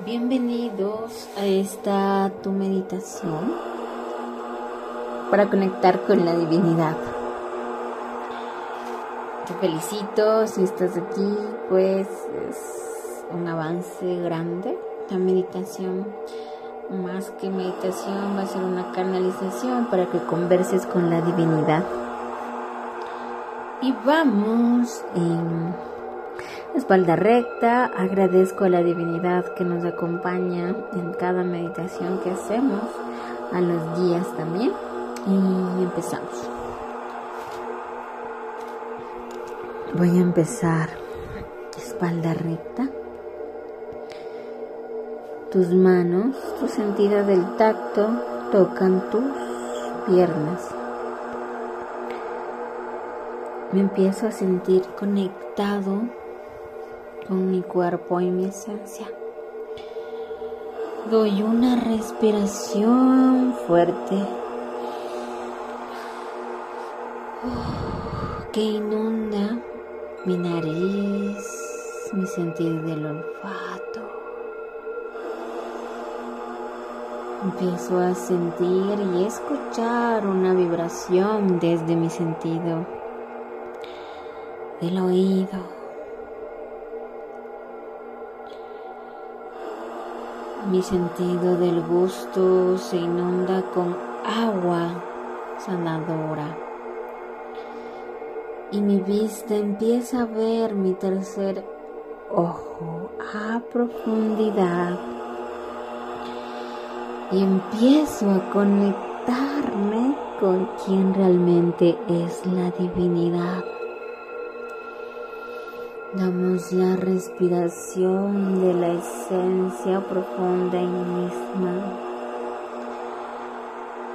Bienvenidos a esta tu meditación para conectar con la divinidad. Te felicito si estás aquí, pues es un avance grande. La meditación, más que meditación, va a ser una canalización para que converses con la divinidad. Y vamos en espalda recta. Agradezco a la divinidad que nos acompaña en cada meditación que hacemos, a los guías también. Y empezamos. Voy a empezar espalda recta. Tus manos, tu sentido del tacto tocan tus piernas me empiezo a sentir conectado con mi cuerpo y mi esencia. Doy una respiración fuerte que inunda mi nariz, mi sentido del olfato. Empiezo a sentir y escuchar una vibración desde mi sentido del oído. Mi sentido del gusto se inunda con agua sanadora. Y mi vista empieza a ver mi tercer ojo a profundidad. Y empiezo a conectarme con quien realmente es la divinidad. Damos la respiración de la esencia profunda en mí misma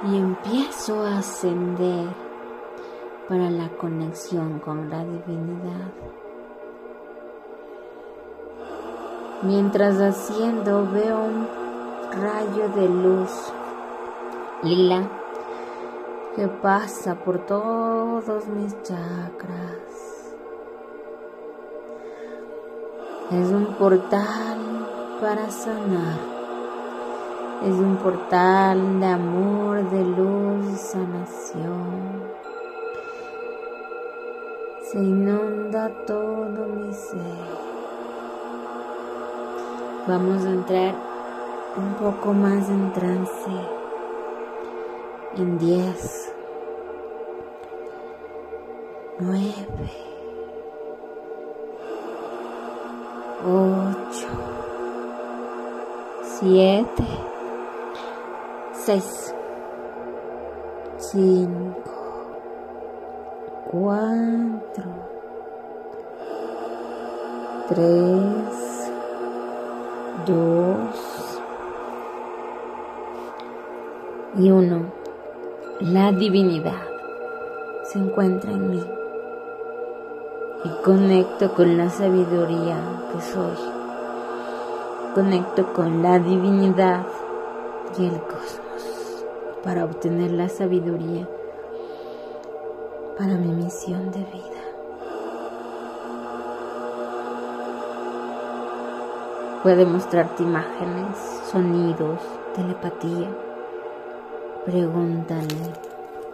y empiezo a ascender para la conexión con la divinidad. Mientras haciendo veo un rayo de luz lila que pasa por todos mis chakras Es un portal para sanar. Es un portal de amor, de luz y sanación. Se inunda todo mi ser. Vamos a entrar un poco más en trance. En 10, 9, ocho, siete, seis, cinco, cuatro, tres, dos y uno. La divinidad se encuentra en mí y conecto con la sabiduría que soy. Conecto con la divinidad y el cosmos para obtener la sabiduría para mi misión de vida. Puede mostrarte imágenes, sonidos, telepatía. Pregúntale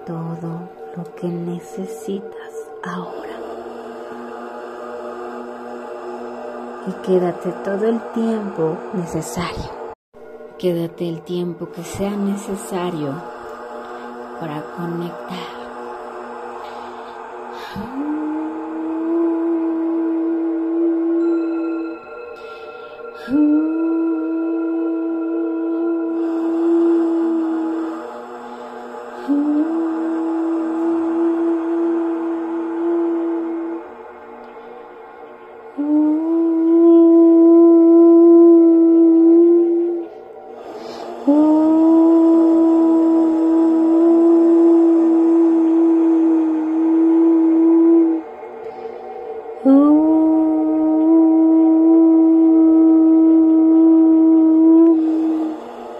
todo lo que necesitas ahora. Y quédate todo el tiempo necesario. Quédate el tiempo que sea necesario para conectar.